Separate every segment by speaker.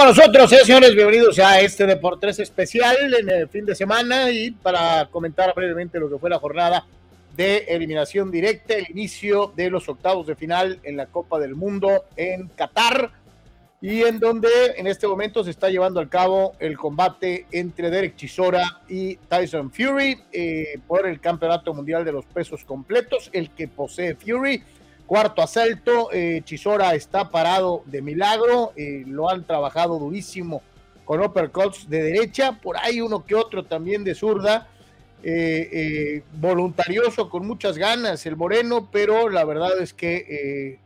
Speaker 1: con nosotros, eh, señores? Bienvenidos a este Deportes especial en el fin de semana y para comentar brevemente lo que fue la jornada de eliminación directa, el inicio de los octavos de final en la Copa del Mundo en Qatar y en donde en este momento se está llevando a cabo el combate entre Derek Chisora y Tyson Fury eh, por el Campeonato Mundial de los Pesos Completos, el que posee Fury Cuarto asalto, eh, Chisora está parado de milagro, eh, lo han trabajado durísimo con uppercuts de derecha, por ahí uno que otro también de zurda, eh, voluntarioso con muchas ganas el Moreno, pero la verdad es que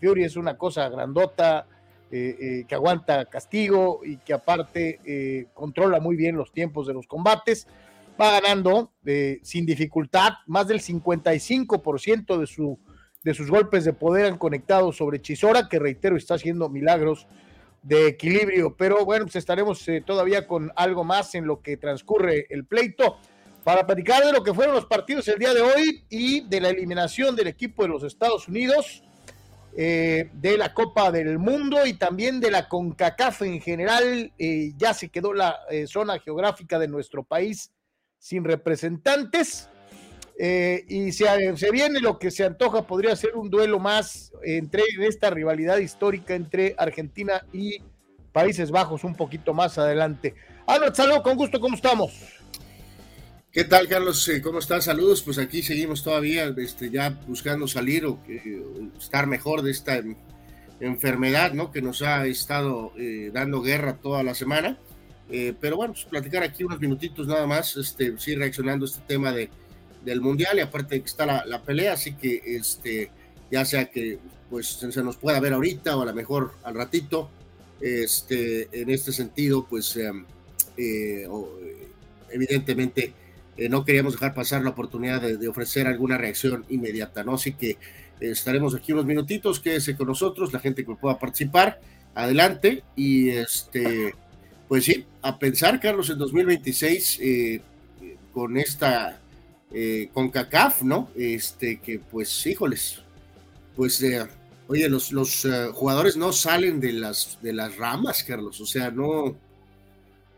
Speaker 1: Fury es una cosa grandota, que aguanta castigo y que aparte controla muy bien los tiempos de los combates. Va ganando sin dificultad, más del 55% de su de sus golpes de poder han conectado sobre Chisora, que reitero está haciendo milagros de equilibrio. Pero bueno, pues estaremos eh, todavía con algo más en lo que transcurre el pleito para platicar de lo que fueron los partidos el día de hoy y de la eliminación del equipo de los Estados Unidos, eh, de la Copa del Mundo y también de la CONCACAF en general. Eh, ya se quedó la zona geográfica de nuestro país sin representantes. Eh, y se, se, viene lo que se antoja, podría ser un duelo más entre esta rivalidad histórica entre Argentina y Países Bajos un poquito más adelante. Albert, saludos, con gusto, ¿cómo estamos?
Speaker 2: ¿Qué tal, Carlos? Eh, ¿Cómo estás? Saludos. Pues aquí seguimos todavía este, ya buscando salir o estar mejor de esta enfermedad ¿no? que nos ha estado eh, dando guerra toda la semana. pero bueno, pues platicar aquí unos minutitos nada más, este, sí, reaccionando a este tema de, del mundial y aparte que está la, pelea, así que este, ya sea que pues se nos pueda ver ahorita o a lo mejor al ratito, este, en este sentido, pues em, eh, evidentemente eh, no queríamos dejar pasar la oportunidad de, ofrecer alguna reacción inmediata, ¿no? Así que estaremos aquí unos minutitos, quédese con nosotros, la gente que pueda participar, adelante y este, pues sí, a pensar, Carlos, en 2026 eh, con esta eh, con CACAF, ¿no? Este, que pues, híjoles, pues, eh, oye, los, los eh, jugadores no salen de las, de las ramas, Carlos, o sea, no,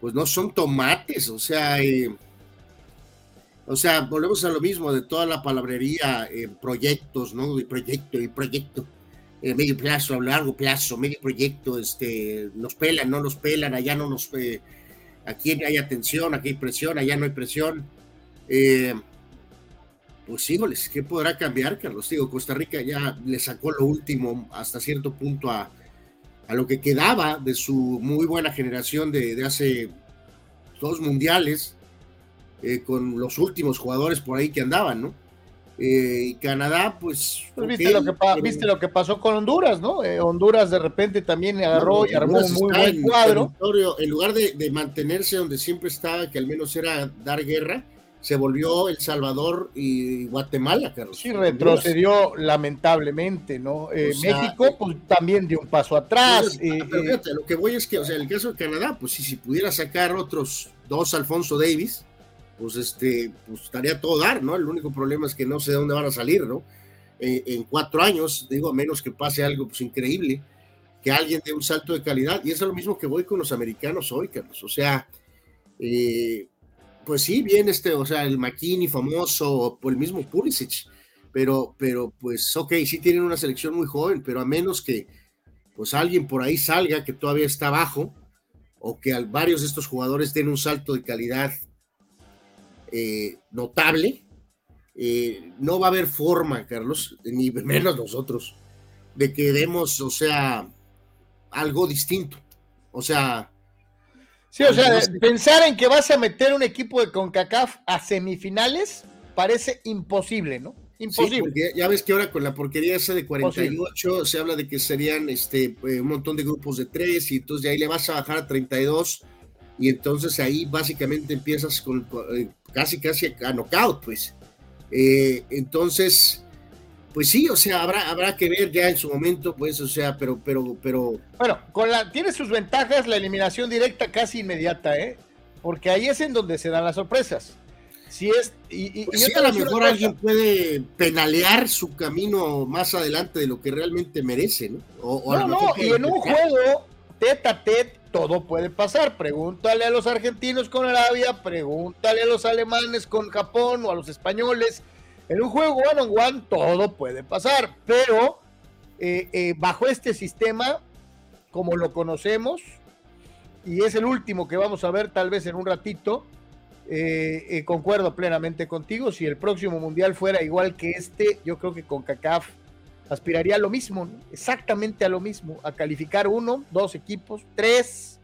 Speaker 2: pues no son tomates, o sea, o sea, volvemos a lo mismo de toda la palabrería en proyectos, ¿no? De proyecto y proyecto, medio plazo, a largo plazo, medio proyecto, este, nos pelan, no nos pelan, allá no nos, aquí hay atención, aquí hay presión, allá no hay presión. Eh, pues híjoles, ¿qué podrá cambiar, Carlos? Digo, Costa Rica ya le sacó lo último hasta cierto punto a, a lo que quedaba de su muy buena generación de, hace dos mundiales, eh, con los últimos jugadores por ahí que andaban, ¿no? Eh, y Canadá, pues.
Speaker 1: pues viste, lo que viste, lo que pasó con Honduras, ¿no? Eh, Honduras de repente también agarró y armó un muy buen cuadro.
Speaker 2: En lugar de, de, mantenerse donde siempre estaba, que al menos era dar guerra, se volvió El Salvador y Guatemala, Carlos.
Speaker 1: Sí, retrocedió lamentablemente, ¿no? Eh, México, pues también dio un paso atrás.
Speaker 2: Eh, eh. lo que voy es que, o sea, el caso de Canadá, pues si, si pudiera sacar otros dos Alfonso Davis, pues este, pues estaría todo dar, ¿no? El único problema es que no sé de dónde van a salir, ¿no? en cuatro años, digo, a menos que pase algo pues increíble, que alguien dé un salto de calidad, y eso es lo mismo que voy con los americanos hoy, Carlos. O sea, eh, pues sí, bien este, o sea, el McKinney famoso, o el mismo Pulisic, pero, pero pues ok, sí tienen una selección muy joven, pero a menos que pues alguien por ahí salga que todavía está abajo, o que varios de estos jugadores den un salto de calidad eh, notable, eh, no va a haber forma, Carlos, ni menos nosotros, de que demos, o sea, algo distinto. O sea,
Speaker 1: Sí, o sea, pensar en que vas a meter un equipo de CONCACAF a semifinales parece imposible, ¿no? Imposible.
Speaker 2: ya ves que ahora con la porquería esa de 48 se habla de que serían este, eh, un montón de grupos de tres y entonces de ahí le vas a bajar a 32 y entonces ahí básicamente empiezas con, eh, casi casi a knockout, pues. Eh, entonces, pues sí, o sea, habrá, habrá que ver ya en su momento, pues, o sea, pero, pero, pero.
Speaker 1: Bueno, con la, tiene sus ventajas la eliminación directa casi inmediata, ¿eh? Porque ahí es en donde se dan las sorpresas. Si es, y,
Speaker 2: pues a lo mejor alguien puede penalear su camino más adelante de lo que realmente merece, ¿no?
Speaker 1: O, no, no, y en un juego tete a tete todo puede pasar. Pregúntale a los argentinos con Arabia, pregúntale a los alemanes con Japón o a los españoles. En un juego one on one todo puede pasar, pero eh, eh, bajo este sistema, como lo conocemos, y es el último que vamos a ver tal vez en un ratito, eh, concuerdo plenamente contigo. Si el próximo mundial fuera igual que este, yo creo que con CACAF aspiraría a lo mismo, exactamente a lo mismo, a calificar uno, dos equipos, tres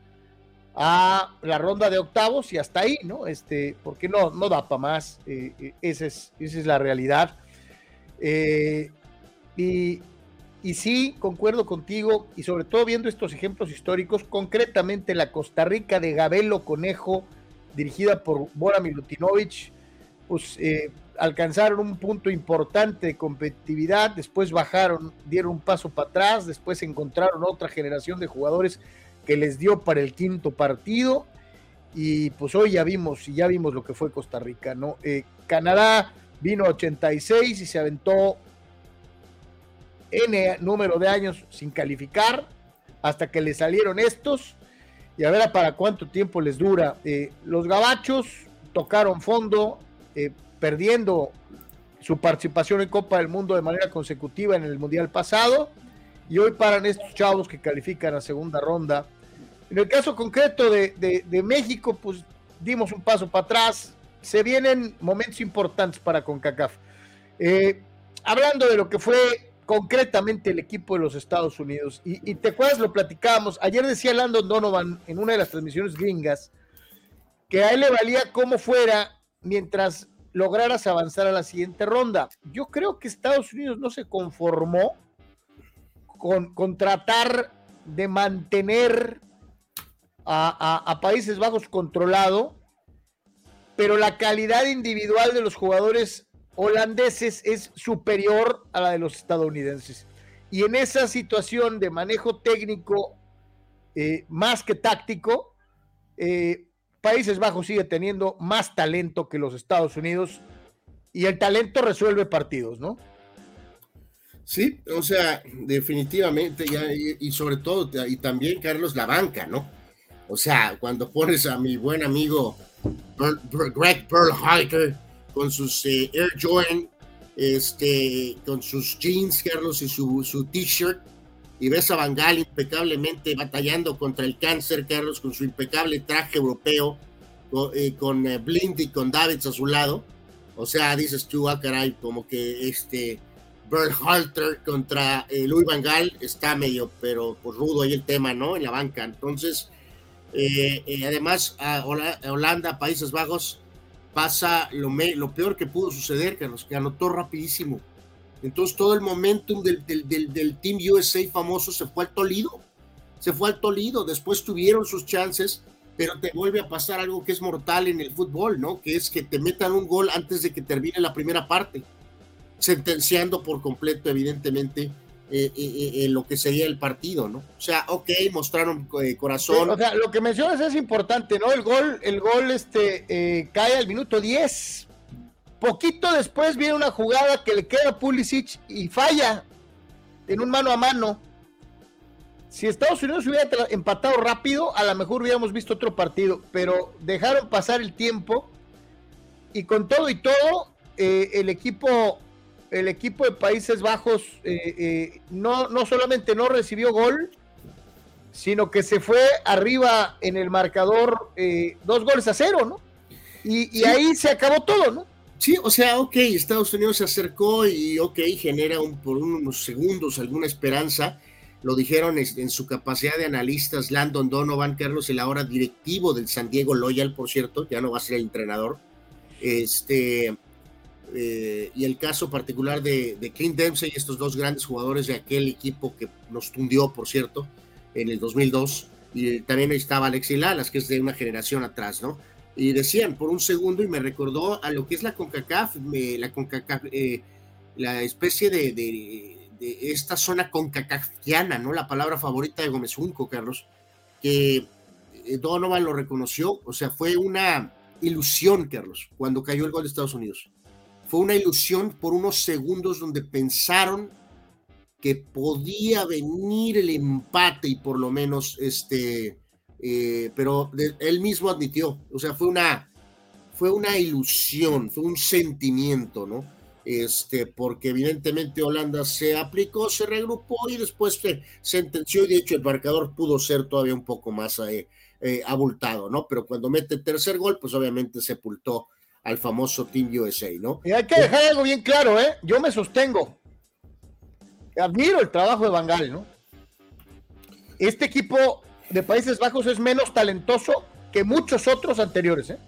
Speaker 1: a la ronda de octavos y hasta ahí, ¿no? Este, porque no, no da para más, eh, eh, esa, es, esa es la realidad. Eh, y, y sí, concuerdo contigo, y sobre todo viendo estos ejemplos históricos, concretamente la Costa Rica de Gabelo Conejo, dirigida por Bora Milutinovic, pues alcanzaron un punto importante de competitividad, después bajaron, dieron un paso para atrás, después encontraron otra generación de jugadores que les dio para el quinto partido y pues hoy ya vimos, y ya vimos lo que fue Costa Rica, ¿no? Eh, Canadá vino a 86 y se aventó N número de años sin calificar hasta que le salieron estos y a ver para cuánto tiempo les dura. Eh, los gabachos tocaron fondo, eh, perdiendo su participación en Copa del Mundo de manera consecutiva en el Mundial pasado y hoy paran estos chavos que califican a segunda ronda. En el caso concreto de, México, pues dimos un paso para atrás. Se vienen momentos importantes para CONCACAF. Eh, hablando de lo que fue concretamente el equipo de los Estados Unidos, y, te acuerdas, lo platicábamos, ayer decía Landon Donovan en una de las transmisiones gringas, que a él le valía como fuera mientras lograras avanzar a la siguiente ronda. Yo creo que Estados Unidos no se conformó con, tratar de mantener a, Países Bajos controlado, pero la calidad individual de los jugadores holandeses es superior a la de los estadounidenses. Y en esa situación de manejo técnico eh, más que táctico, eh, Países Bajos sigue teniendo más talento que los Estados Unidos y el talento resuelve partidos, ¿no?
Speaker 2: Sí, o sea, definitivamente, ya, y, sobre todo, y también, Carlos, la banca, ¿no? O sea, cuando pones a mi buen amigo Greg Berhalter con sus eh, Air Jordan, este, con sus jeans, Carlos, y su, su t-shirt, y ves a Bangal impecablemente batallando contra el cáncer, Carlos, con su impecable traje europeo, con, eh, eh, Blind y con Davids a su lado. O sea, dices tú, ah, caray, como que este Halter contra eh, Louis Van está medio, pero pues rudo ahí el tema, ¿no? En la banca. Entonces, además, a Holanda, Países Bajos, pasa lo, peor que pudo suceder, Carlos, que anotó rapidísimo entonces todo el momentum del, del, Team USA famoso se fue al Tolido. Se fue al Tolido. Después tuvieron sus chances, pero te vuelve a pasar algo que es mortal en el fútbol, ¿no? Que es que te metan un gol antes de que termine la primera parte, sentenciando por completo, evidentemente, eh, eh, eh, lo que sería el partido, ¿no? O sea, ok, mostraron corazón.
Speaker 1: o sea, lo que mencionas es importante, ¿no? El gol, el gol este, cae al minuto 10 Poquito después viene una jugada que le queda a Pulisic y falla en un mano a mano. Si Estados Unidos hubiera empatado rápido, a lo mejor hubiéramos visto otro partido, pero dejaron pasar el tiempo y con todo y todo, eh, el equipo el equipo de Países Bajos eh, eh, no, no solamente no recibió gol, sino que se fue arriba en el marcador dos goles a cero, ¿no? Y, y ahí se acabó todo, ¿no?
Speaker 2: Sí, o sea, ok, Estados Unidos se acercó y ok, genera un, por unos segundos alguna esperanza. Lo dijeron en su capacidad de analistas Landon Donovan, Carlos, el ahora directivo del San Diego Loyal, por cierto, ya no va a ser el entrenador. Este, eh, y el caso particular de, de Clint Dempsey, estos dos grandes jugadores de aquel equipo que nos tundió, por cierto, en el 2002. Y también estaba Alexi Lalas, que es de una generación atrás, ¿no? y decían por un segundo y me recordó a lo que es la CONCACAF, la CONCACAF, eh, la especie de, de, esta zona concacafiana, ¿no? La palabra favorita de Gómez Junco, Carlos, que eh, Donovan lo reconoció, o sea, fue una ilusión, Carlos, cuando cayó el gol de Estados Unidos. Fue una ilusión por unos segundos donde pensaron que podía venir el empate y por lo menos este, eh, pero él mismo admitió, o sea, fue una, fue una ilusión, fue un sentimiento, ¿no? Este, porque evidentemente Holanda se aplicó, se regrupó y después se sentenció y de hecho el marcador pudo ser todavía un poco más eh, eh, abultado, ¿no? Pero cuando mete el tercer gol, pues obviamente sepultó al famoso Team USA, ¿no?
Speaker 1: Y hay que dejar algo bien claro, ¿eh? Yo me sostengo. Admiro el trabajo de Bangal, ¿no? Este equipo de Países Bajos es menos talentoso que muchos otros anteriores, ¿eh?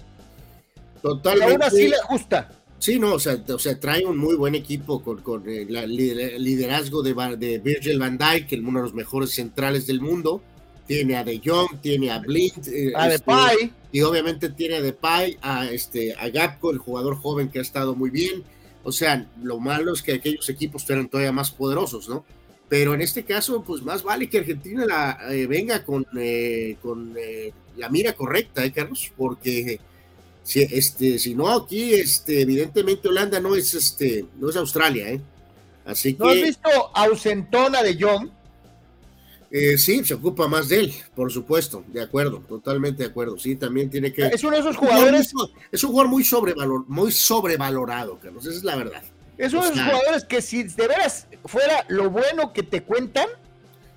Speaker 2: Totalmente.
Speaker 1: aún así le gusta.
Speaker 2: Sí, no, o sea, o sea, trae un muy buen equipo con, con el liderazgo de, de Virgil van Dijk, uno de los mejores centrales del mundo. Tiene a De Jong, tiene a Blind,
Speaker 1: eh, a este, Depay.
Speaker 2: Y obviamente tiene a Depay, a, este, a Gapco, el jugador joven que ha estado muy bien. O sea, lo malo es que aquellos equipos fueran todavía más poderosos, ¿no? Pero en este caso, pues más vale que Argentina la, eh, venga con, eh, con la mira correcta, ¿eh, Carlos? Porque si, este, si no, aquí, este, evidentemente Holanda no es, este, no es Australia, ¿eh? Así que.
Speaker 1: ¿No has visto ausentona de John?
Speaker 2: Eh, sí, se ocupa más de él, por supuesto, de acuerdo, totalmente de acuerdo. Sí, también tiene que.
Speaker 1: Es uno de esos jugadores.
Speaker 2: Es un jugador muy, sobrevalor, muy sobrevalorado, Carlos, esa es la verdad.
Speaker 1: Es uno de esos jugadores que si de veras fuera lo bueno que te cuentan,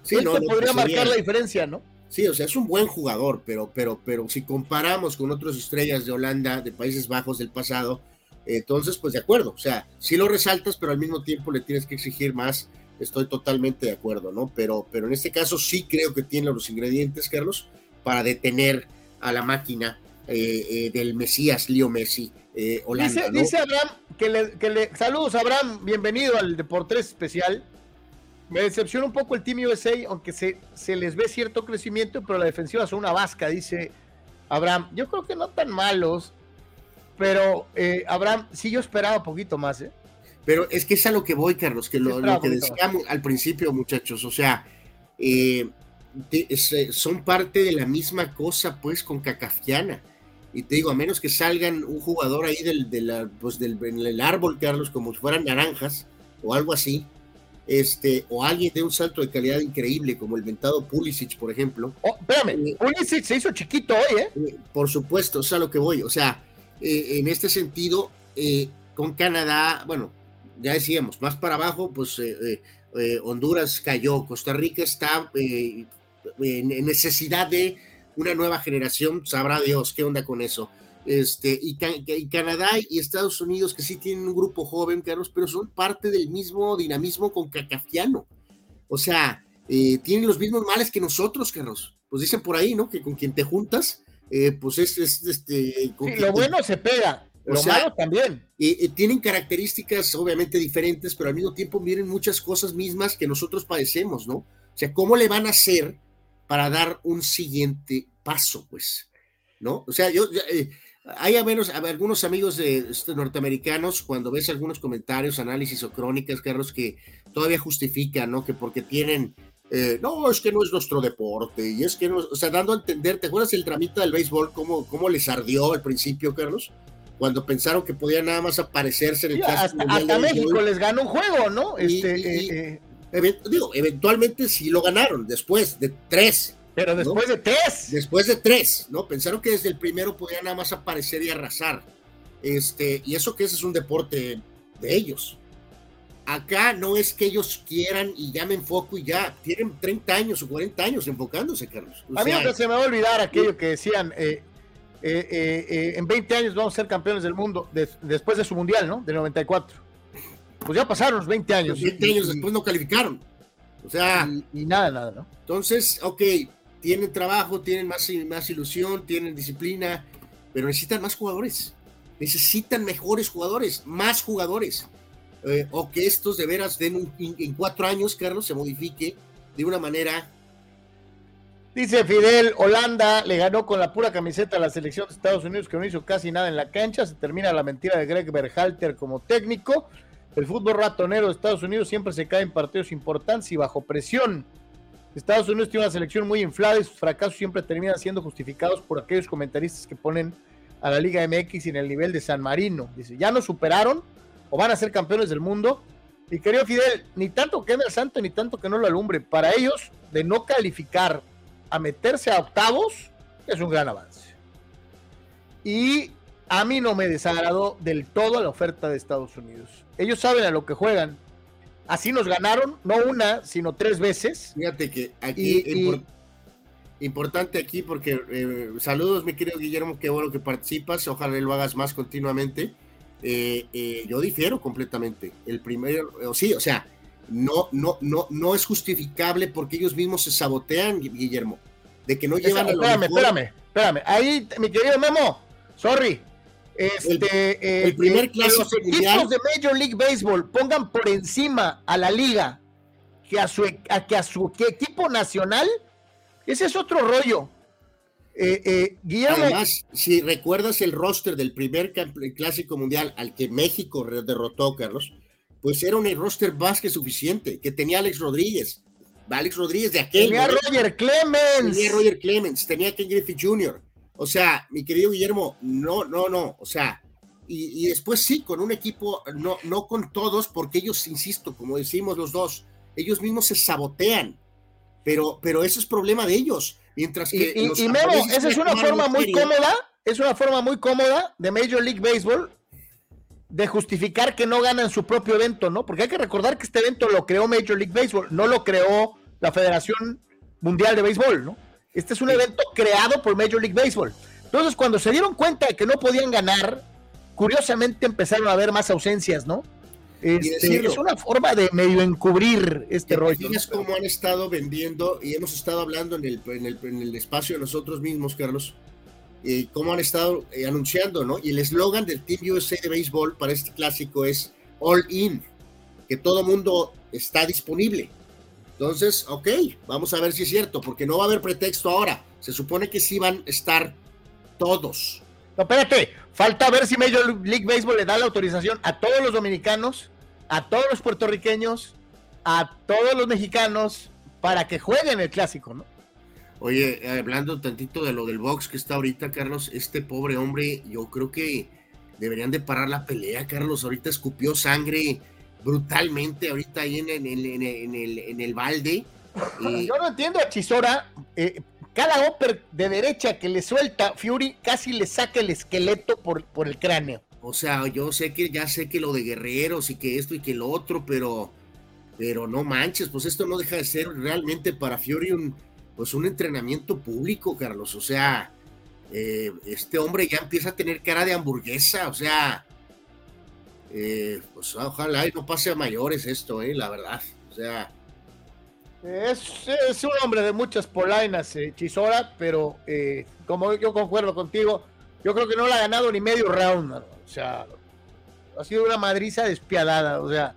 Speaker 1: sí, no, te podría marcar la diferencia, ¿no?
Speaker 2: Sí, o sea, es un buen jugador, pero, pero, pero si comparamos con otras estrellas de Holanda, de Países Bajos del pasado, entonces, pues de acuerdo, o sea, sí lo resaltas, pero al mismo tiempo le tienes que exigir más. Estoy totalmente de acuerdo, ¿no? Pero, pero en este caso sí creo que tiene los ingredientes, Carlos, para detener a la máquina eh, eh, del Mesías, Leo Messi, eh, Holanda.
Speaker 1: Dice, Abraham que le, que le, saludos, Abraham, bienvenido al Deportes Especial. Me decepciona un poco el Team USA, aunque se, se les ve cierto crecimiento, pero la defensiva son una vasca, dice Abraham. Yo creo que no tan malos, pero eh, Abraham, sí yo esperaba un poquito más, ¿eh?
Speaker 2: Pero es que es a lo que voy, Carlos, que lo, que decíamos al principio, muchachos, o sea, eh, son parte de la misma cosa, pues, con Cacafiana. Y te digo, a menos que salgan un jugador ahí del, de pues, del, del árbol, Carlos, como si fueran naranjas o algo así, este, o alguien de un salto de calidad increíble, como el ventado Pulisic, por ejemplo.
Speaker 1: Oh, espérame, eh, Pulisic se hizo chiquito hoy, ¿eh?
Speaker 2: ¿eh? Por supuesto, es a lo que voy. O sea, en este sentido, con Canadá, bueno, ya decíamos, más para abajo, pues Honduras cayó, Costa Rica está en necesidad de una nueva generación, sabrá Dios qué onda con eso este, y, Canadá y Estados Unidos, que sí tienen un grupo joven, Carlos, pero son parte del mismo dinamismo con Cacafiano. O sea, eh, tienen los mismos males que nosotros, Carlos. Pues dicen por ahí, ¿no? Que con quien te juntas, eh, pues es, este.
Speaker 1: lo bueno se pega, lo malo también.
Speaker 2: Eh, tienen características obviamente diferentes, pero al mismo tiempo miren muchas cosas mismas que nosotros padecemos, ¿no? O sea, ¿cómo le van a hacer para dar un siguiente paso, pues? ¿No? O sea, yo, hay a menos algunos amigos de este, norteamericanos, cuando ves algunos comentarios, análisis o crónicas, Carlos, que todavía justifican, ¿no? Que porque tienen, eh, no, es que no es nuestro deporte, y es que no, o sea, dando a entender, ¿te acuerdas el tramito del béisbol, cómo, cómo les ardió al principio, Carlos? Cuando pensaron que podía nada más aparecerse en el
Speaker 1: Hasta, hasta México les ganó un juego, ¿no? Este, eh,
Speaker 2: eh. digo, eventualmente sí lo ganaron, después de tres,
Speaker 1: pero después de tres.
Speaker 2: Después de tres, ¿no? Pensaron que desde el primero podía nada más aparecer y arrasar. Este, y eso que ese es un deporte de ellos. Acá no es que ellos quieran y llamen foco y ya tienen 30 años o 40 años enfocándose, Carlos.
Speaker 1: a mí no se me va a olvidar aquello que decían, eh, eh, eh, en 20 años vamos a ser campeones del mundo después de su mundial, ¿no? Del 94. Pues ya pasaron los 20 años.
Speaker 2: 20 años después no calificaron. O sea.
Speaker 1: Y, y, nada, nada, ¿no?
Speaker 2: Entonces, ok, tienen trabajo, tienen más, más ilusión, tienen disciplina, pero necesitan más jugadores. Necesitan mejores jugadores, más jugadores. Eh, o que estos de veras den en cuatro años, Carlos, se modifique de una manera.
Speaker 1: Dice Fidel, Holanda le ganó con la pura camiseta a la selección de Estados Unidos que no hizo casi nada en la cancha. Se termina la mentira de Greg Berhalter como técnico. El fútbol ratonero de Estados Unidos siempre se cae en partidos importantes y bajo presión. Estados Unidos tiene una selección muy inflada y sus fracasos siempre terminan siendo justificados por aquellos comentaristas que ponen a la Liga MX en el nivel de San Marino. Dice, ya nos superaron o van a ser campeones del mundo. Mi querido Fidel, ni tanto que el santo ni tanto que no lo alumbre. Para ellos, de no calificar a meterse a octavos, es un gran avance. Y a mí no me desagradó del todo la oferta de Estados Unidos. Ellos saben a lo que juegan. Así nos ganaron, no una, sino tres veces.
Speaker 2: Fíjate que aquí, importante aquí, porque eh, saludos, mi querido Guillermo, qué bueno que participas, ojalá lo hagas más continuamente. Eh, eh, yo difiero completamente. El primero, sí, o sea, no, no, no, no es justificable porque ellos mismos se sabotean, Guillermo, de que no llevan a
Speaker 1: lo Espérame, espérame, espérame. Ahí, mi querido Memo, sorry, este,
Speaker 2: el, primer clásico
Speaker 1: los equipos de Major League Baseball pongan por encima a la liga que a su, que a su equipo nacional, ese es otro rollo.
Speaker 2: Eh, eh, Guillermo. Además, si recuerdas el roster del primer clásico mundial al que México derrotó, Carlos, pues era un roster más que suficiente, que tenía Alex Rodríguez, Alex Rodríguez de aquel.
Speaker 1: Tenía Roger Clemens.
Speaker 2: Tenía Roger Clemens, tenía Ken Griffey Jr. O sea, mi querido Guillermo, no, no, no, o sea, y, después sí, con un equipo, no, no con todos, porque ellos, insisto, como decimos los dos, ellos mismos se sabotean, pero, pero eso es problema de ellos. Mientras que.
Speaker 1: Y, y, Memo, esa es una forma muy cómoda, es una forma muy cómoda de Major League Baseball de justificar que no ganan su propio evento, ¿no? Porque hay que recordar que este evento lo creó Major League Baseball, no lo creó la Federación Mundial de Béisbol, ¿no? Este es un evento creado por Major League Baseball. Entonces, cuando se dieron cuenta de que no podían ganar, curiosamente empezaron a haber más ausencias, ¿no? Este, es una forma de medio encubrir este rollo.
Speaker 2: Es como han estado vendiendo y hemos estado hablando en el, en el, espacio de nosotros mismos, Carlos, y cómo han estado eh, anunciando, ¿no? Y el eslogan del Team USA de béisbol para este clásico es All In, que todo mundo está disponible. Entonces, ok, vamos a ver si es cierto, porque no va a haber pretexto ahora. Se supone que sí van a estar todos.
Speaker 1: No, espérate, falta ver si Major League Baseball le da la autorización a todos los dominicanos, a todos los puertorriqueños, a todos los mexicanos para que jueguen el clásico, ¿no?
Speaker 2: Oye, hablando tantito de lo del box que está ahorita, Carlos, este pobre hombre, yo creo que deberían de parar la pelea, Carlos. Ahorita escupió sangre brutalmente ahorita ahí en, el, en el, balde.
Speaker 1: Yo no entiendo a Chisora. Eh, cada upper de derecha que le suelta Fury casi le saca el esqueleto por, por el cráneo.
Speaker 2: O sea, yo sé que ya sé que lo de guerreros y que esto y que lo otro, pero, pero no manches, pues esto no deja de ser realmente para Fury un, pues un entrenamiento público, Carlos. O sea, eh, este hombre ya empieza a tener cara de hamburguesa, o sea, eh, pues ojalá y no pase a mayores esto, eh, la verdad. O sea.
Speaker 1: Es, un hombre de muchas polainas, eh, Chisora, pero eh, como yo concuerdo contigo, yo creo que no le ha ganado ni medio round, o sea, ha sido una madriza despiadada, o sea.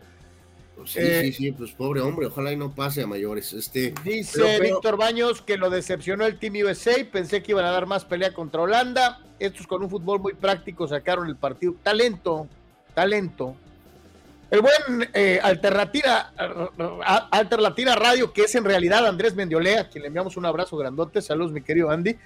Speaker 2: Pues sí, sí, sí, pues pobre hombre, ojalá y no pase a mayores. Este,
Speaker 1: dice Víctor Baños que lo decepcionó el Team USA, pensé que iban a dar más pelea contra Holanda, estos con un fútbol muy práctico sacaron el partido. Talento, talento. El buen eh, Alternativa, Alternativa Radio, que es en realidad Andrés Mendiolea, a quien le enviamos un abrazo grandote. Saludos, mi querido Andy.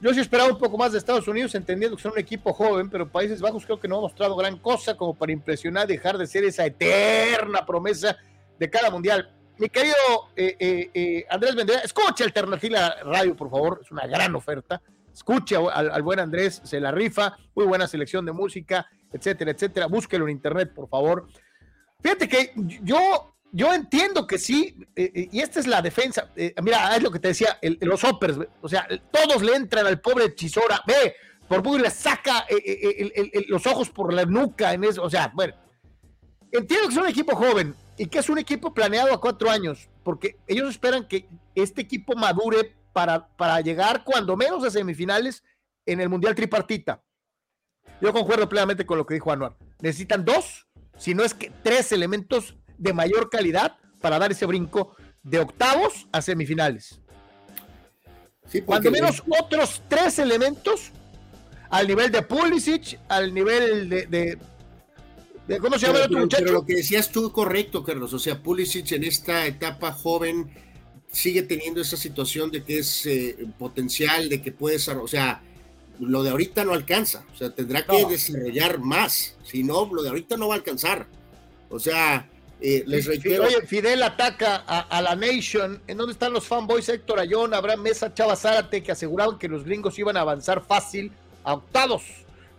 Speaker 1: Yo sí esperaba un poco más de Estados Unidos, entendiendo que son un equipo joven, pero Países Bajos creo que no ha mostrado gran cosa como para impresionar, dejar de ser esa eterna promesa de cada mundial. Mi querido eh, eh, Andrés Mendiolea, escuche Alternativa Radio, por favor, es una gran oferta. Escuche al, al buen Andrés, se la rifa, muy buena selección de música etcétera, etcétera. Búsquelo en internet, por favor. Fíjate que yo, yo entiendo que sí, eh, eh, y esta es la defensa. Eh, mira, es lo que te decía, los hoppers, o sea, todos le entran al pobre Chisora, ve, por muy le saca los ojos por la nuca en eso, o sea, bueno. Entiendo que es un equipo joven y que es un equipo planeado a cuatro años, porque ellos esperan que este equipo madure para, para llegar cuando menos a semifinales en el Mundial Tripartita. Yo concuerdo plenamente con lo que dijo Anuar. Necesitan dos, si no es que tres elementos de mayor calidad para dar ese brinco de octavos a semifinales. Cuando menos otros tres elementos al nivel de Pulisic, al nivel de, ¿cómo se llama el otro muchacho?
Speaker 2: Pero lo que decías tú correcto, Carlos. O sea, Pulisic en esta etapa joven sigue teniendo esa situación de que es eh, potencial, de que puede ser, o sea, lo de ahorita no alcanza, o sea, tendrá que desarrollar más, si no, lo de ahorita no va a alcanzar. O sea,
Speaker 1: Eh, les reitero. Oye, Fidel ataca a, la Nation. ¿En dónde están los fanboys Héctor Ayón, Abraham Mesa, Chava Zárate, que aseguraban que los gringos iban a avanzar fácil a octavos?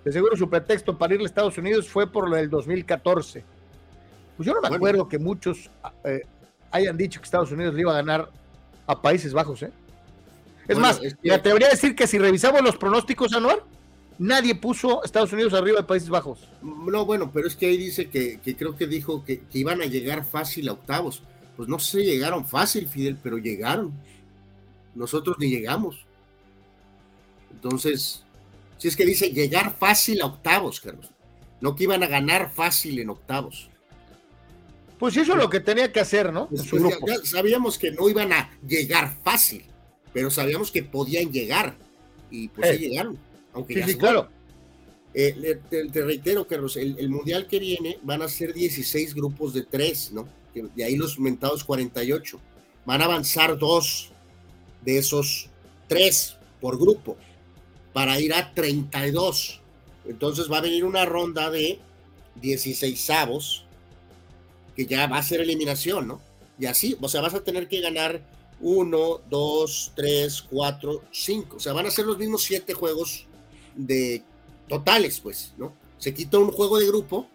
Speaker 1: De seguro su pretexto para ir a Estados Unidos fue por lo del 2014. Pues yo no me acuerdo que muchos eh, hayan dicho que Estados Unidos le iba a ganar a Países Bajos, ¿eh? Es más, te me atrevería a decir que si revisamos los pronósticos, Anuar, nadie puso Estados Unidos arriba de Países Bajos.
Speaker 2: No, bueno, pero es que ahí dice que, creo que dijo que, iban a llegar fácil a octavos. Pues no sé, llegaron fácil, Fidel, pero llegaron. Nosotros ni llegamos. Entonces, si es que dice llegar fácil a octavos, Carlos. No que iban a ganar fácil en octavos.
Speaker 1: Pues eso es lo que tenía que hacer, ¿no?
Speaker 2: Pues, pues, sabíamos que no iban a llegar fácil, pero sabíamos que podían llegar. Y pues eh. llegaron. Aunque sí, claro. Eh, te, reitero, Carlos, el, mundial que viene van a ser 16 grupos de tres, ¿no? De ahí los mentados 48. Van a avanzar dos de esos tres por grupo para ir a 32. Entonces va a venir una ronda de 16 avos que ya va a ser eliminación, ¿no? Y así, o sea, vas a tener que ganar uno, dos, tres, cuatro, cinco. O sea, van a ser los mismos siete juegos de totales, pues, ¿no? Se quita un juego de grupo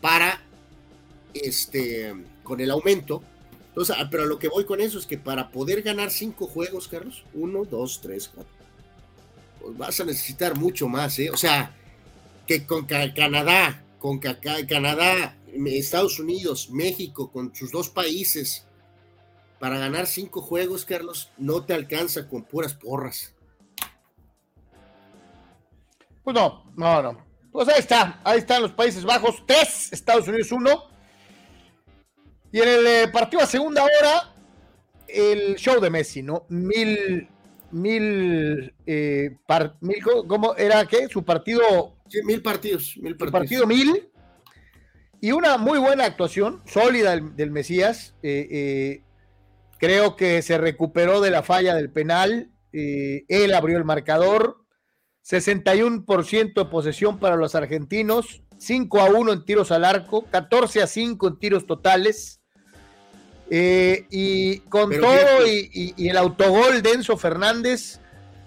Speaker 2: para, este, con el aumento. Entonces, ah, pero lo que voy con eso es que para poder ganar cinco juegos, Carlos, uno, dos, tres, cuatro, pues vas a necesitar mucho más, ¿eh? O sea, que con Canadá, con Canadá, Estados Unidos, México, con sus dos países, para ganar cinco juegos, Carlos, no te alcanza con puras porras.
Speaker 1: Pues no, no, no. Pues ahí está, ahí están los Países Bajos, tres, Estados Unidos uno. Y en el eh, partido a segunda hora, el show de Messi, ¿no? Mil, mil, eh, mil ¿cómo era qué? Su partido.
Speaker 2: Sí, mil partidos, mil partidos.
Speaker 1: partido mil. Y una muy buena actuación, sólida del, Mesías. Eh, creo que se recuperó de la falla del penal. él abrió el marcador 61% de posesión para los argentinos, 5 a 1 en tiros al arco, 14 a 5 en tiros totales. Eh, y con todo y, el autogol de Enzo Fernández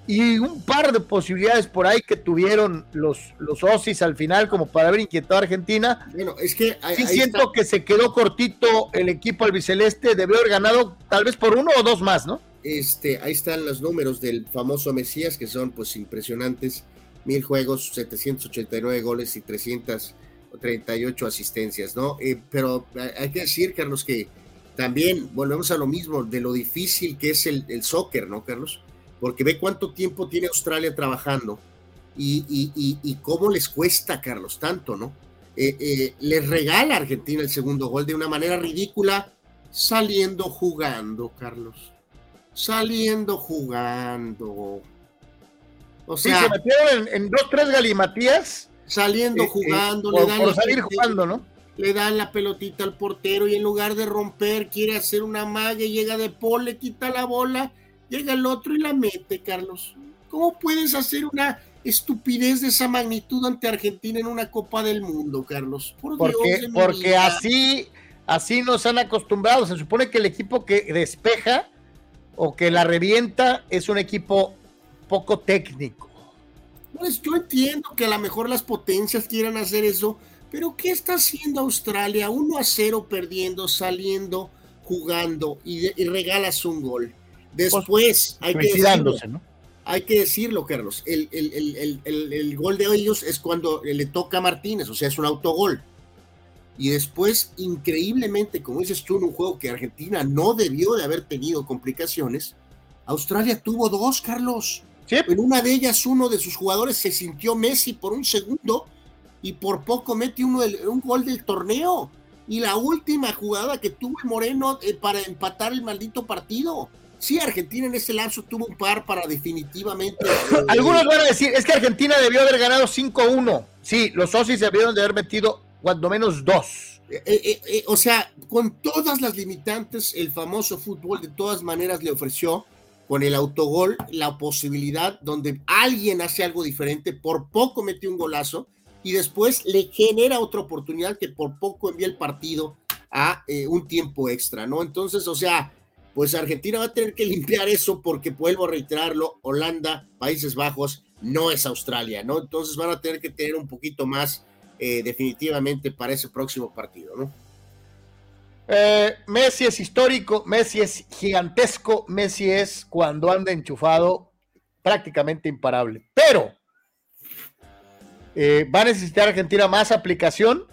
Speaker 1: y un par de posibilidades por ahí que tuvieron los, los Osis al final como para haber inquietado a Argentina.
Speaker 2: Bueno, es que
Speaker 1: sí siento que se quedó cortito el equipo albiceleste, debió haber ganado tal vez por uno o dos más, ¿no?
Speaker 2: Este, ahí están los números del famoso Mesías, que son pues impresionantes. Mil juegos, 789 goles y 338 asistencias, ¿no? Eh, pero hay que decir, Carlos, que también volvemos a lo mismo, de lo difícil que es el, soccer, ¿no, Carlos? Porque ve cuánto tiempo tiene Australia trabajando y, cómo les cuesta, Carlos, tanto, ¿no? Eh, eh, les regala a Argentina el segundo gol de una manera ridícula, saliendo jugando, Carlos saliendo jugando.
Speaker 1: O sea, se metieron en, dos, tres galimatías.
Speaker 2: Saliendo eh, eh, jugando,
Speaker 1: le dan salir jugando, ¿no?
Speaker 2: Le dan la pelotita al portero y en lugar de romper, quiere hacer una magia, llega de Paul, le quita la bola, llega el otro y la mete, Carlos. ¿Cómo puedes hacer una estupidez de esa magnitud ante Argentina en una Copa del Mundo, Carlos?
Speaker 1: porque porque así, así nos han acostumbrado. Se supone que el equipo que despeja o que la revienta es un equipo poco técnico.
Speaker 2: Pues yo entiendo que a lo mejor las potencias quieran hacer eso, pero ¿qué está haciendo Australia? 1 a 0 perdiendo, saliendo, jugando y, regalas un gol. Después pues, hay que decirlo, ¿no? hay que decirlo, Carlos, el, el, gol de ellos es cuando le toca a Martínez, o sea, es un autogol. Y después, increíblemente, como dices tú, en un juego que Argentina no debió de haber tenido complicaciones, Australia tuvo dos, Carlos. En una de ellas, uno de sus jugadores se sintió Messi por un segundo y por poco mete uno un gol del torneo. Y la última jugada que tuvo el Moreno eh, para empatar el maldito partido. Sí, Argentina en ese lapso tuvo un par para definitivamente.
Speaker 1: Algunos van a decir, es que Argentina debió haber ganado 5-1. Sí, los socios debieron de haber metido cuando menos dos.
Speaker 2: Eh, eh, eh, o sea, con todas las limitantes, el famoso fútbol de todas maneras le ofreció con el autogol la posibilidad donde alguien hace algo diferente, por poco metió un golazo y después le genera otra oportunidad que por poco envía el partido a un tiempo extra, ¿no? Entonces, o sea, pues Argentina va a tener que limpiar eso porque, vuelvo a reiterarlo, Holanda, Países Bajos, no es Australia, ¿no? Entonces van a tener que tener un poquito más eh, definitivamente para ese próximo partido, ¿no?
Speaker 1: Eh, Messi es histórico, Messi es gigantesco, Messi es cuando anda enchufado prácticamente imparable. Pero eh, va a necesitar Argentina más aplicación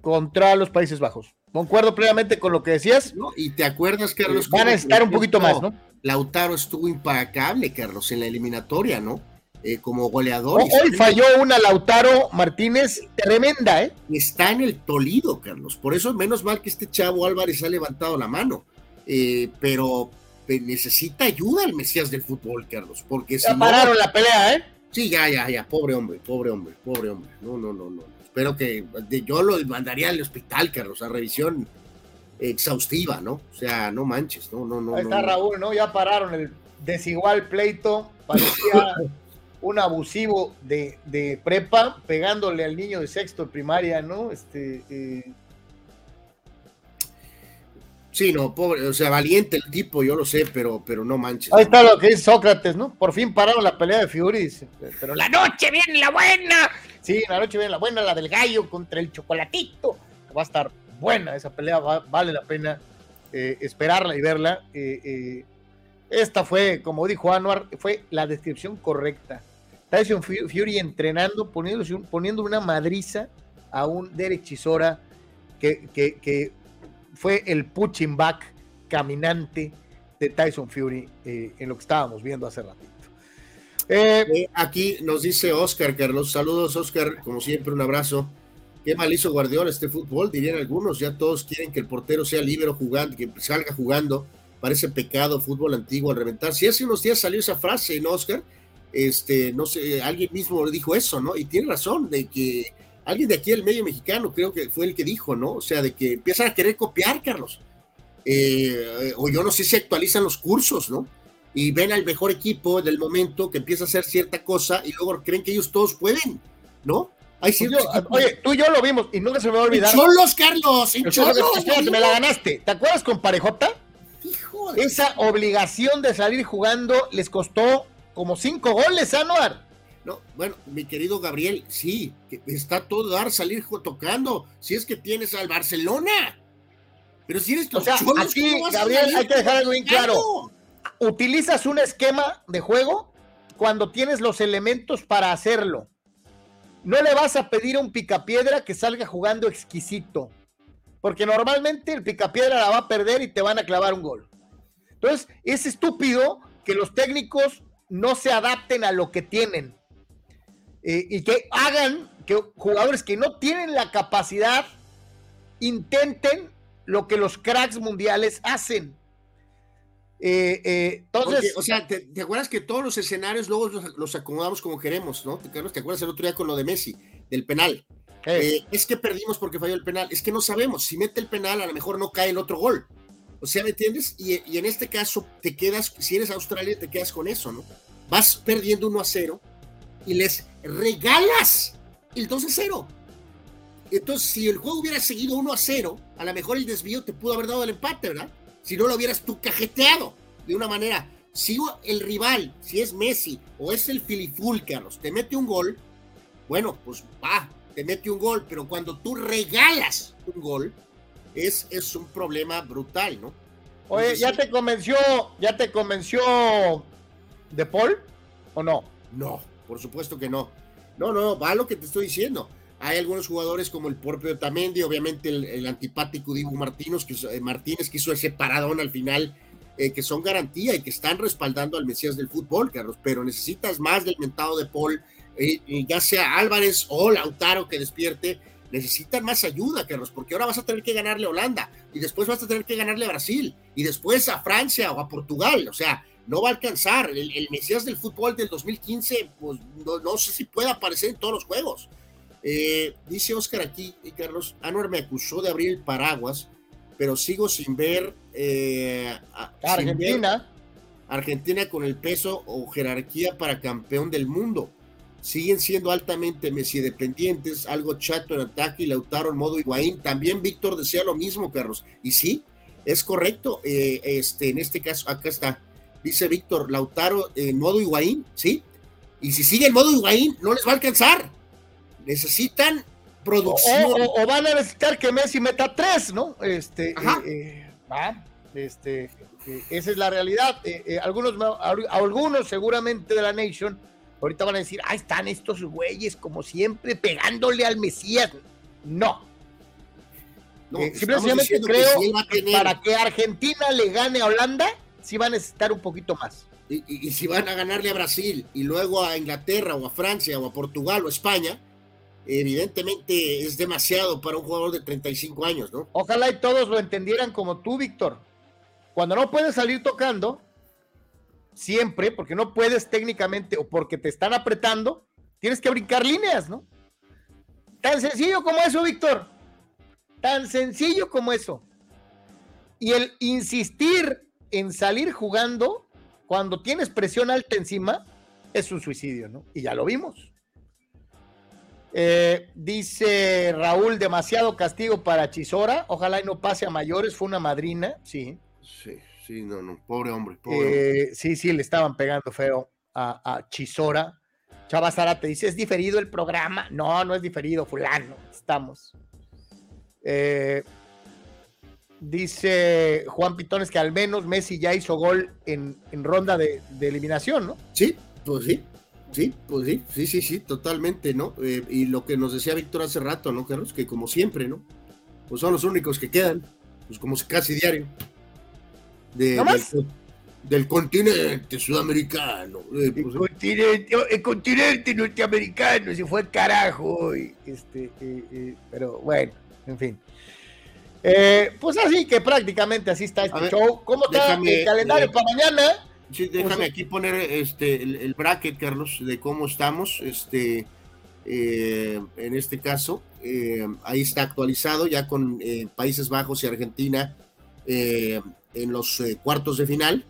Speaker 1: contra los Países Bajos. Concuerdo plenamente con lo que decías.
Speaker 2: Y te acuerdas, Carlos.
Speaker 1: Van a necesitar un poquito más, ¿no?
Speaker 2: Lautaro estuvo impacable, Carlos, en la eliminatoria, ¿no? Eh, como goleador.
Speaker 1: hoy falló una Lautaro Martínez tremenda, ¿eh?
Speaker 2: Está en el Tolido, Carlos. Por eso, menos mal que este chavo Álvarez ha levantado la mano. Eh, pero necesita ayuda el Mesías del fútbol, Carlos. Porque
Speaker 1: ya pararon la pelea, ¿eh?
Speaker 2: Sí, ya, ya, ya. Pobre hombre, pobre hombre, pobre hombre. No, no, no, no. Espero que yo lo mandaría al hospital, Carlos, a revisión exhaustiva, ¿no? O sea, no manches, no, no, no.
Speaker 1: Ahí está Raúl, ¿no? Ya pararon el desigual pleito. Parecía. un abusivo de, prepa pegándole al niño de sexto de primaria, ¿no? Este. Eh,
Speaker 2: sí, no, pobre, o sea, valiente el tipo, yo lo sé, pero, pero no manches.
Speaker 1: Ahí está lo que dice Sócrates, ¿no? Por fin pararon la pelea de Fury, pero la noche viene la buena. Sí, la noche viene la buena, la del gallo contra el chocolatito. Va a estar buena esa pelea, vale la pena eh, esperarla y verla. Eh, esta fue, como dijo Anuar, fue la descripción correcta. Tyson Fury entrenando, poniendo una madriza a un Derek Chisora que, que, fue el punching back caminante de Tyson Fury eh, en lo que estábamos viendo hace ratito.
Speaker 2: Eh, eh, aquí nos dice Oscar, Carlos. Saludos, Oscar. Como siempre, un abrazo. Qué mal hizo Guardiola este fútbol, dirían algunos. Ya todos quieren que el portero sea libre jugando, que salga jugando. Parece pecado, fútbol antiguo al reventar. Si hace unos días salió esa frase en Oscar, este, no sé, alguien mismo dijo eso, ¿no? Y tiene razón de que alguien de aquí del medio mexicano creo que fue el que dijo, ¿no? O sea, de que empiezan a querer copiar, Carlos. Eh, o yo no sé si actualizan los cursos, ¿no? Y ven al mejor equipo del momento que empieza a hacer cierta cosa y luego creen que ellos todos pueden, ¿no?
Speaker 1: Hay pues oye, tú y yo lo vimos y nunca se me va a olvidar.
Speaker 2: Cholos, Carlos, en cholos.
Speaker 1: me la ganaste. ¿Te acuerdas con Parejota? Hijo Esa obligación de salir jugando les costó como cinco goles, Anuar.
Speaker 2: No, bueno, mi querido Gabriel, sí, está todo dar salir tocando. Si es que tienes al Barcelona. Pero si eres
Speaker 1: O sea, aquí, Gabriel, hay que dejar algo bien claro. Utilizas un esquema de juego cuando tienes los elementos para hacerlo. No le vas a pedir a un picapiedra que salga jugando exquisito. Porque normalmente el picapiedra la va a perder y te van a clavar un gol. Entonces, es estúpido que los técnicos no se adapten a lo que tienen eh, y que hagan que jugadores que no tienen la capacidad intenten lo que los cracks mundiales hacen.
Speaker 2: Eh, eh, entonces, o sea, ¿te, acuerdas que todos los escenarios luego los, acomodamos como queremos, ¿no? ¿Te, ¿Te acuerdas el otro día con lo de Messi, del penal? es que perdimos porque falló el penal. Es que no sabemos. Si mete el penal, a lo mejor no cae el otro gol. O sea, ¿me entiendes? Y, en este caso te quedas, si eres Australia, te quedas con eso, ¿no? Vas perdiendo 1 a 0 y les regalas el 2 a 0. Entonces, si el juego hubiera seguido 1 a 0, a lo mejor el desvío te pudo haber dado el empate, ¿verdad? Si no lo hubieras tú cajeteado de una manera. Si el rival, si es Messi o es el Filiful, Carlos, te mete un gol, bueno, pues va, te mete un gol, pero cuando tú regalas un gol, es, es un problema brutal, ¿no?
Speaker 1: Oye, ¿ya te convenció, ya te convenció de Paul o no?
Speaker 2: No, por supuesto que no. No, no, va lo que te estoy diciendo. Hay algunos jugadores como el propio Tamendi, obviamente el, antipático Dibu Martínez, que, eh, Martínez, que hizo ese paradón al final, eh, que son garantía y que están respaldando al Mesías del fútbol, Carlos, pero necesitas más del mentado de Paul, eh, ya sea Álvarez o Lautaro que despierte, necesitan más ayuda, Carlos, porque ahora vas a tener que ganarle a Holanda y después vas a tener que ganarle a Brasil y después a Francia o a Portugal. O sea, no va a alcanzar. El, Mesías del fútbol del 2015, pues no, sé si puede aparecer en todos los juegos. Eh, dice Oscar aquí, y Carlos, Anuar me acusó de abrir el paraguas, pero sigo sin ver eh,
Speaker 1: Argentina.
Speaker 2: Argentina con el peso o jerarquía para campeón del mundo siguen siendo altamente Messi dependientes, algo chato en ataque y Lautaro en modo Higuaín. También Víctor decía lo mismo, Carlos. Y sí, es correcto. Eh, este, en este caso, acá está. Dice Víctor, Lautaro en modo Higuaín, ¿sí? Y si sigue en modo Higuaín, no les va a alcanzar. Necesitan producción.
Speaker 1: O, van a necesitar que Messi meta tres, ¿no? Este, eh, eh, este, esa es la realidad. algunos, algunos seguramente de la Nation Ahorita van a decir, ahí están estos güeyes como siempre pegándole al Mesías. No. Eh, simplemente creo que, para que Argentina le gane a Holanda, sí va a necesitar un poquito más.
Speaker 2: Y, si van a ganarle a Brasil y luego a Inglaterra o a Francia o a Portugal o a España, evidentemente es demasiado para un jugador de 35 años, ¿no?
Speaker 1: Ojalá y todos lo entendieran como tú, Víctor. Cuando no puedes salir tocando, siempre, porque no puedes técnicamente o porque te están apretando, tienes que brincar líneas, ¿no? Tan sencillo como eso, Víctor. Tan sencillo como eso. Y el insistir en salir jugando cuando tienes presión alta encima es un suicidio, ¿no? Y ya lo vimos. Eh, dice Raúl, demasiado castigo para Chisora. Ojalá y no pase a mayores. Fue una madrina, sí.
Speaker 2: Sí. Sí, no, no, pobre hombre.
Speaker 1: Eh, sí, sí, le estaban pegando feo a, a Chisora. Chava Sara te dice, ¿es diferido el programa? No, no es diferido, fulano, estamos. Eh, dice Juan Pitones que al menos Messi ya hizo gol en, ronda de, eliminación, ¿no?
Speaker 2: Sí, pues sí, sí, pues sí, sí, sí, sí, totalmente, ¿no? Eh, y lo que nos decía Víctor hace rato, ¿no, Carlos? Que como siempre, ¿no? Pues son los únicos que quedan, pues como casi diario del, continente sudamericano.
Speaker 1: Eh, el, pues, continente, el, continente, norteamericano, se fue el carajo. este, eh, eh, pero bueno, en fin. Pues así que prácticamente así está este show. ¿Cómo está el calendario para mañana?
Speaker 2: Sí, déjame pues, aquí poner este el, bracket, Carlos, de cómo estamos. Este, en este caso, ahí está actualizado ya con Países Bajos y Argentina en los eh, cuartos de final.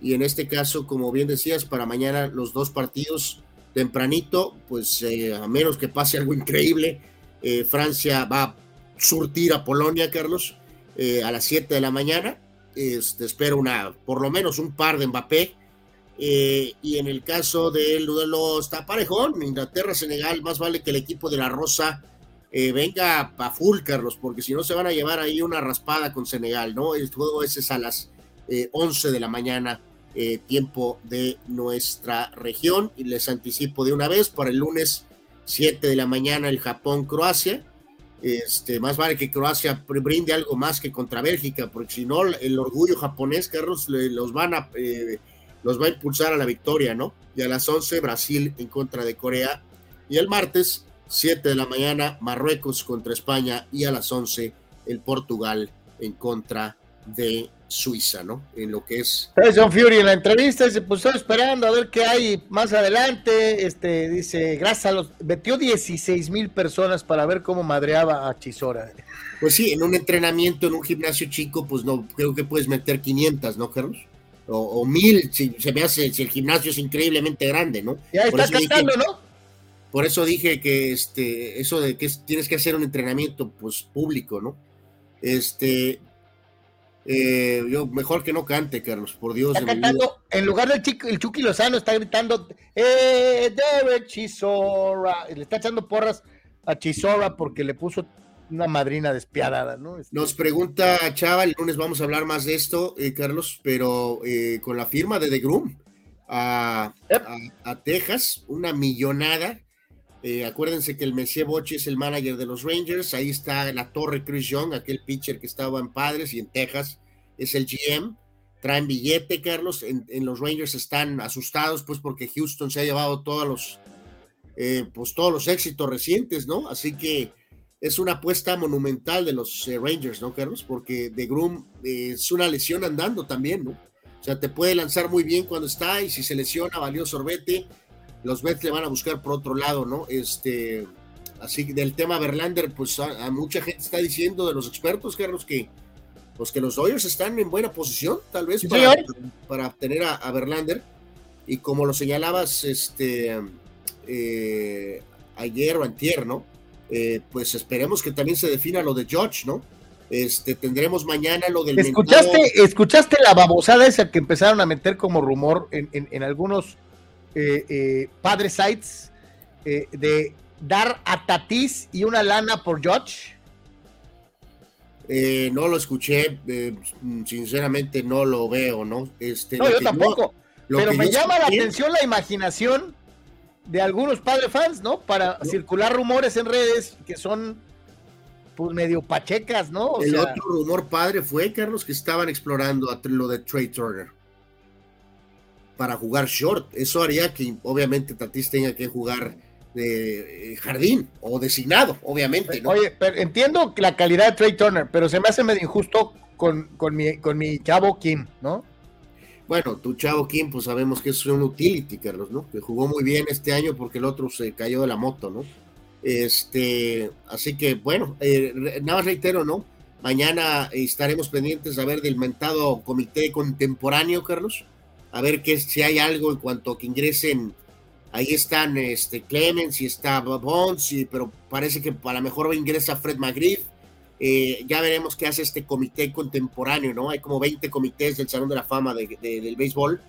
Speaker 2: Y en este caso, como bien decías, para mañana los dos partidos tempranito, pues eh, a menos que pase algo increíble, eh, Francia va a surtir a Polonia, Carlos, a las 7 de la mañana. Este, espero una, por lo menos un par de Mbappé. y en el caso del duelo está parejón, Inglaterra-Senegal, más vale que el equipo de la Rosa venga a full, Carlos, porque si no se van a llevar ahí una raspada con Senegal, ¿no? El juego ese es a las 11 de la mañana, eh, tiempo de nuestra región. Y les anticipo de una vez para el lunes 7 de la mañana el Japón-Croacia. Este, más vale que Croacia brinde algo más que contra Bélgica, porque si no, el orgullo japonés, Carlos, los van a eh, los va a impulsar a la victoria, ¿no? Y a las 11, Brasil en contra de Corea. Y el martes, 7 de la mañana, Marruecos contra España. Y a las 11, el Portugal en contra de Suiza, ¿no? En lo que es.
Speaker 1: Tyson Fury en la entrevista se puso esperando a ver qué hay más adelante. Este dice, gracias a los. Metió 16 mil personas para ver cómo madreaba a Chisora.
Speaker 2: Pues sí, en un entrenamiento, en un gimnasio chico, pues no, creo que puedes meter 500, ¿no, Carlos? O, mil, si se me hace, si el gimnasio es increíblemente grande, ¿no?
Speaker 1: Ya está cantando, ¿no?
Speaker 2: Por eso dije que este, eso de que tienes que hacer un entrenamiento, pues público, ¿no? Este, eh, yo, mejor que no cante, Carlos, por Dios.
Speaker 1: Está cantando, en lugar del chico, el Chucky Lozano está gritando, eh, Derek Chisora. Le está echando porras a Chisora porque le puso una madrina despiadada, ¿no?
Speaker 2: Este, Nos pregunta Chava, el lunes vamos a hablar más de esto, eh, Carlos, pero eh, con la firma de The Groom a, Texas, una millonada. Acuérdense que el Messier Boche es el manager de los Rangers. Ahí está la torre Chris Young, aquel pitcher que estaba en Padres y en Texas es el GM. Traen billete, Carlos. En, los Rangers están asustados, pues, porque Houston se ha llevado todos los, eh, pues, todos los éxitos recientes, ¿no? Así que es una apuesta monumental de los eh, Rangers, ¿no, Carlos? Porque de Groom eh, es una lesión andando también, ¿no? O sea, te puede lanzar muy bien cuando está y si se lesiona, valió sorbete. Los Mets le van a buscar por otro lado, ¿no? Este, así que del tema Verlander, pues a mucha gente está diciendo de los expertos, Carlos, que pues que los Dodgers están en buena posición, tal vez, para, para, obtener a, Verlander. Y como lo señalabas, este, eh, ayer o antier, ¿no? Eh, pues esperemos que también se defina lo de George, ¿no? Este, tendremos mañana lo del.
Speaker 1: ¿Escuchaste, ¿Escuchaste la babosada esa que empezaron a meter como rumor en, algunos eh, padres sites de dar a Tatis y una lana por George?
Speaker 2: no lo escuché, sinceramente no lo veo, ¿no? Este,
Speaker 1: no, yo tampoco. pero me llama la atención la imaginación de algunos padres fans, ¿no? Para circular rumores en redes que son pues medio pachecas, ¿no?
Speaker 2: el otro rumor padre fue, Carlos, que estaban explorando lo de Trey Turner para jugar short. Eso haría que obviamente Tatis tenga que jugar de eh, jardín o designado, obviamente. ¿no?
Speaker 1: Oye, pero entiendo la calidad de Trey Turner, pero se me hace medio injusto con, con, mi, con mi chavo Kim, ¿no?
Speaker 2: Bueno, tu chavo Kim, pues sabemos que es un utility, Carlos, ¿no? Que jugó muy bien este año porque el otro se cayó de la moto, ¿no? Este, así que bueno, eh, nada más reitero, ¿no? Mañana estaremos pendientes a ver del mentado comité contemporáneo, Carlos, a ver que, si hay algo en cuanto a que ingresen. Ahí están este, Clemens y está Bonds, y, pero parece que a lo mejor ingresa Fred McGriff eh, ya veremos qué hace este comité contemporáneo, ¿no? Hay como 20 comités del Salón de la Fama de, del béisbol.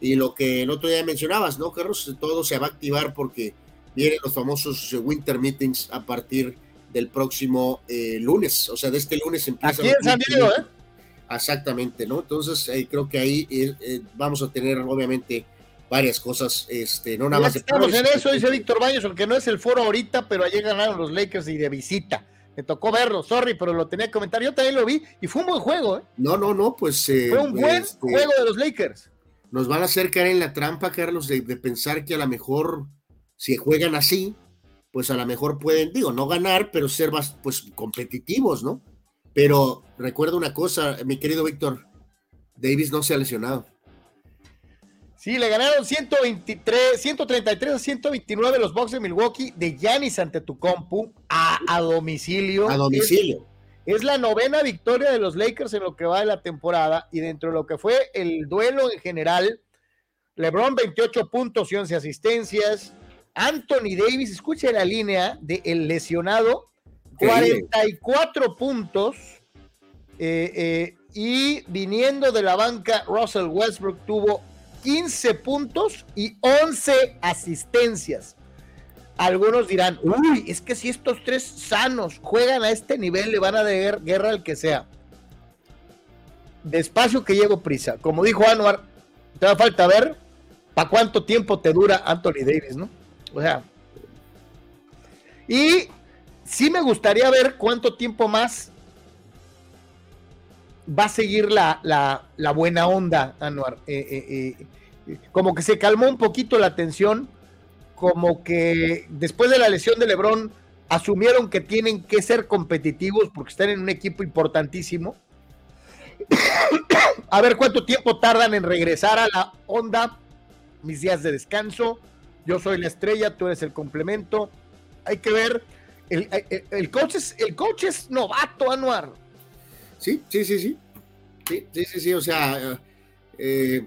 Speaker 2: Y lo que el otro día mencionabas, ¿no, Carlos? Todo se va a activar porque vienen los famosos Winter Meetings a partir del próximo eh, lunes. O sea, de este lunes empieza.
Speaker 1: Aquí en San Diego, ¿eh?
Speaker 2: Exactamente, ¿no? Entonces, eh, creo que ahí vamos a tener, obviamente, varias cosas, este, no nada más.
Speaker 1: Estamos en eso, dice Víctor Baños, aunque no es el foro ahorita, pero ayer ganaron los Lakers y de visita me tocó verlo, sorry, pero lo tenía que comentar. Yo también lo vi y fue un buen juego, ¿eh?
Speaker 2: No, no, no, pues.
Speaker 1: Eh, fue un buen este, juego de los Lakers.
Speaker 2: Nos van a hacer caer en la trampa, Carlos, de, pensar que a lo mejor, si juegan así, pues a lo mejor pueden, digo, no ganar, pero ser más, pues, competitivos, ¿no? Pero recuerda una cosa, mi querido Víctor, Davis no se ha lesionado.
Speaker 1: Sí, le ganaron 123, 133 a 129 los Bucks de Milwaukee de Giannis ante tu compu a, domicilio.
Speaker 2: A domicilio.
Speaker 1: Es, la novena victoria de los Lakers en lo que va de la temporada y dentro de lo que fue el duelo en general, LeBron 28 puntos y 11 asistencias. Anthony Davis, escuche la línea del el lesionado, 44 puntos. Eh, eh, y viniendo de la banca, Russell Westbrook tuvo 15 puntos y 11 asistencias. Algunos dirán, uy, es que si estos tres sanos juegan a este nivel, le van a dar guerra al que sea. Despacio que llevo prisa. Como dijo Anuar, te da falta ver para cuánto tiempo te dura Anthony Davis, ¿no? O sea. Y sí me gustaría ver cuánto tiempo más va a seguir la, la, buena onda, Anuar. Eh, eh, eh, como que se calmó un poquito la tensión, como que después de la lesión de Lebron asumieron que tienen que ser competitivos porque están en un equipo importantísimo. a ver cuánto tiempo tardan en regresar a la onda, mis días de descanso. Yo soy la estrella, tú eres el complemento. Hay que ver. El, coach, es, el coach es novato, Anuar.
Speaker 2: Sí, sí, sí, sí. Sí, sí, sí, sí. O sea, eh,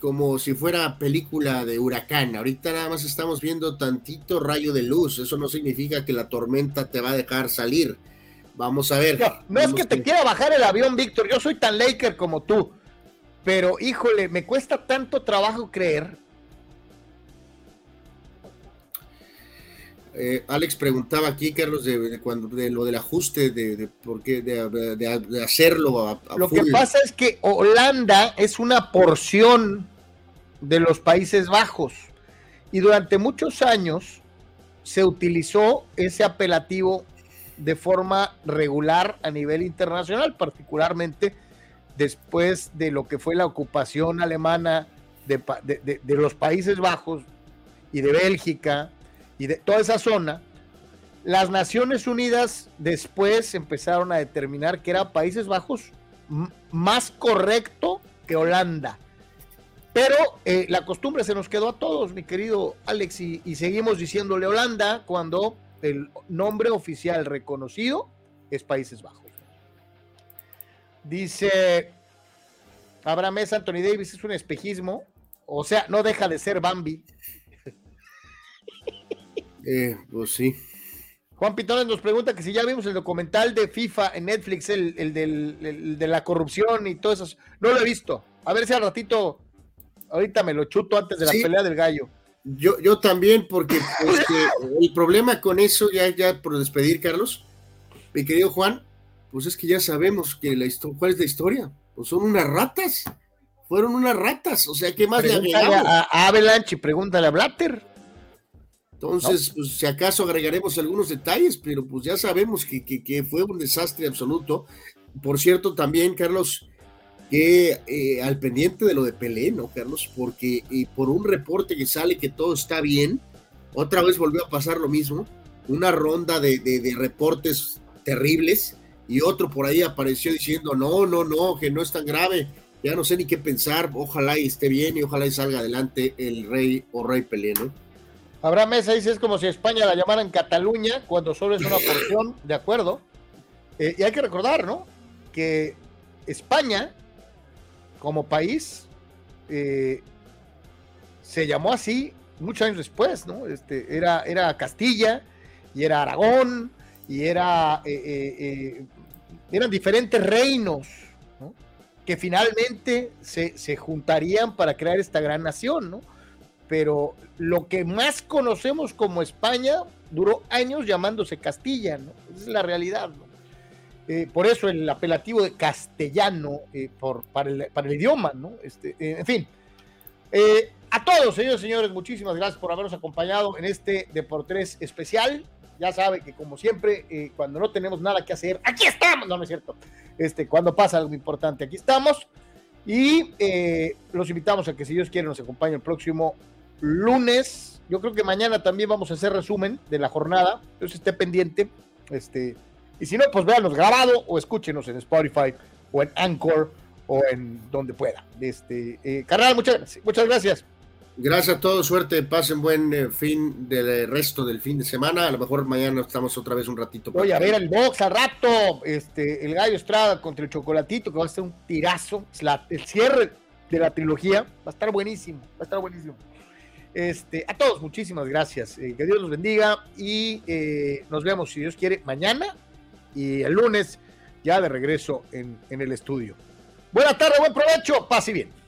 Speaker 2: como si fuera película de huracán. Ahorita nada más estamos viendo tantito rayo de luz. Eso no significa que la tormenta te va a dejar salir. Vamos a ver.
Speaker 1: No, es que te quiera bajar el avión, Víctor. Yo soy tan Laker como tú. Pero híjole, me cuesta tanto trabajo creer.
Speaker 2: Eh, Alex preguntaba aquí, Carlos, de, cuando, de lo del ajuste, de, por qué, de, hacerlo.
Speaker 1: lo que pasa es que Holanda es una porción de los Países Bajos. Y durante muchos años se utilizó ese apelativo de forma regular a nivel internacional, particularmente después de lo que fue la ocupación alemana de, los Países Bajos y de Bélgica y de toda esa zona. Las Naciones Unidas después empezaron a determinar que era Países Bajos más correcto que Holanda pero eh, la costumbre se nos quedó a todos, mi querido Alex, y, seguimos diciéndole Holanda cuando el nombre oficial reconocido es Países Bajos. Dice Abraham. Anthony Davis es un espejismo, o sea, no deja de ser Bambi.
Speaker 2: Eh, pues sí.
Speaker 1: Juan Pitones nos pregunta que si ya vimos el documental de FIFA en Netflix, el, del, de la corrupción y todo eso. No lo he visto. A ver si al ratito, ahorita me lo chuto antes de la pelea del gallo.
Speaker 2: Yo, yo también, porque el problema con eso, ya, ya por despedir, Carlos, mi querido Juan, pues es que ya sabemos que la cuál es la historia. Pues son unas ratas. Fueron unas ratas. O sea, ¿qué más le agregamos?
Speaker 1: A, a Avalanche pregúntale a Blatter.
Speaker 2: Entonces, pues si acaso agregaremos algunos detalles, pero pues ya sabemos que, que, fue un desastre absoluto. Por cierto, también, Carlos, que eh, al pendiente de lo de Pelé, ¿no, Carlos? Porque eh, por un reporte que sale que todo está bien, otra vez volvió a pasar lo mismo, una ronda de, de reportes terribles y otro por ahí apareció diciendo, no, no, no, que no es tan grave, ya no sé ni qué pensar, ojalá y esté bien y ojalá y salga adelante el rey o rey Pelé, ¿no?
Speaker 1: Abraham Mesa dice, es como si España la llamaran Cataluña cuando solo es una porción, de acuerdo. Eh, y hay que recordar, ¿no? Que España, como país, eh, se llamó así muchos años después, ¿no? Este, era, era Castilla y era Aragón y era, eh, eran diferentes reinos, ¿no? Que finalmente se, se juntarían para crear esta gran nación, ¿no? Pero lo que más conocemos como España duró años llamándose Castilla, ¿no? Esa es la realidad, ¿no? Eh, por eso el apelativo de castellano eh, por, para, el, idioma, ¿no? Este, eh, en fin. a todos, señores y señores, muchísimas gracias por habernos acompañado en este Deportes especial. Ya sabe que, como siempre, cuando no tenemos nada que hacer, aquí estamos, no, no es cierto. Este, cuando pasa algo importante, aquí estamos. Y los invitamos a que, si Dios quiere, nos acompañe el próximo lunes. Yo creo que mañana también vamos a hacer resumen de la jornada. Entonces esté pendiente. Este, y si no, pues véanos grabado o escúchenos en Spotify o en Anchor o en donde pueda. Este, eh, carnal, muchas, muchas gracias.
Speaker 2: Gracias a todos, suerte, pasen buen eh, fin del eh, resto del fin de semana. A lo mejor mañana estamos otra vez un ratito.
Speaker 1: Voy a ver el box al rato. Este, el Gallo Estrada contra el Chocolatito, que va a ser un tirazo. el cierre de la trilogía va a estar buenísimo. Va a estar buenísimo. Este, a todos, muchísimas gracias. Eh, que Dios los bendiga y eh, nos vemos, si Dios quiere, mañana y el lunes ya de regreso en, en el estudio. Buena tarde, buen provecho, pase bien.